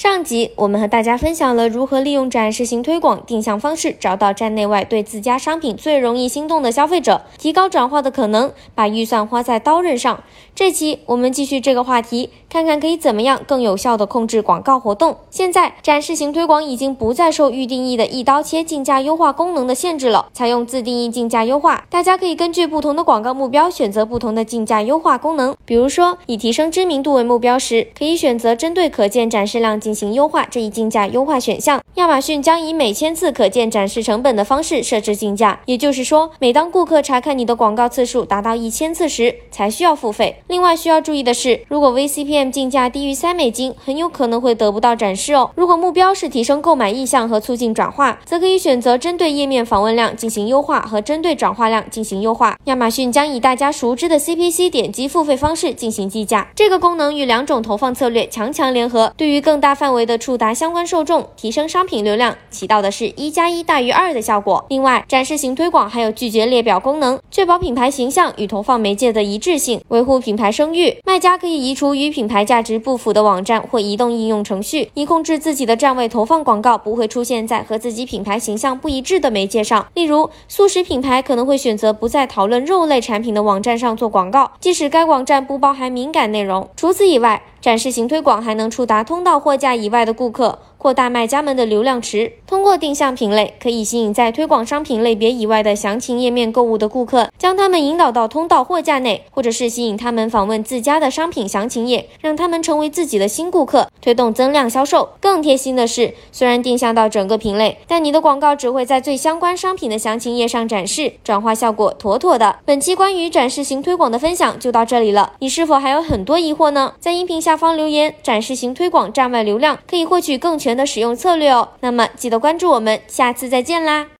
上集我们和大家分享了如何利用展示型推广定向方式，找到站内外对自家商品最容易心动的消费者，提高转化的可能，把预算花在刀刃上。这期我们继续这个话题，看看可以怎么样更有效的控制广告活动。现在展示型推广已经不再受预定义的一刀切竞价优化功能的限制了，采用自定义竞价优化，大家可以根据不同的广告目标选择不同的竞价优化功能。比如说以提升知名度为目标时，可以选择针对可见展示量进行优化这一竞价优化选项，亚马逊将以每千次可见展示成本的方式设置竞价，也就是说，每当顾客查看你的广告次数达到一千次时，才需要付费。另外需要注意的是，如果 VCPM 竞价低于三美金，很有可能会得不到展示哦。如果目标是提升购买意向和促进转化，则可以选择针对页面访问量进行优化和针对转化量进行优化。亚马逊将以大家熟知的 CPC 点击付费方式进行计价，这个功能与两种投放策略强强联合，对于更大范围的触达相关受众，提升商品品流量，起到的是一加一大于二的效果。另外，展示型推广还有拒绝列表功能，确保品牌形象与投放媒介的一致性，维护品牌声誉。卖家可以移除与品牌价值不符的网站或移动应用程序，以控制自己的站位投放广告不会出现在和自己品牌形象不一致的媒介上。例如，素食品牌可能会选择不在讨论肉类产品的网站上做广告，即使该网站不包含敏感内容。除此以外，展示型推广还能触达通道货架以外的顾客。扩大卖家们的流量池，通过定向品类可以吸引在推广商品类别以外的详情页面购物的顾客，将他们引导到通道货架内，或者是吸引他们访问自家的商品详情页，让他们成为自己的新顾客，推动增量销售。更贴心的是，虽然定向到整个品类，但你的广告只会在最相关商品的详情页上展示，转化效果妥妥的。本期关于展示型推广的分享就到这里了，你是否还有很多疑惑呢？在音频下方留言，展示型推广站外流量可以获取更全。的使用策略哦，那么记得关注我们，下次再见啦。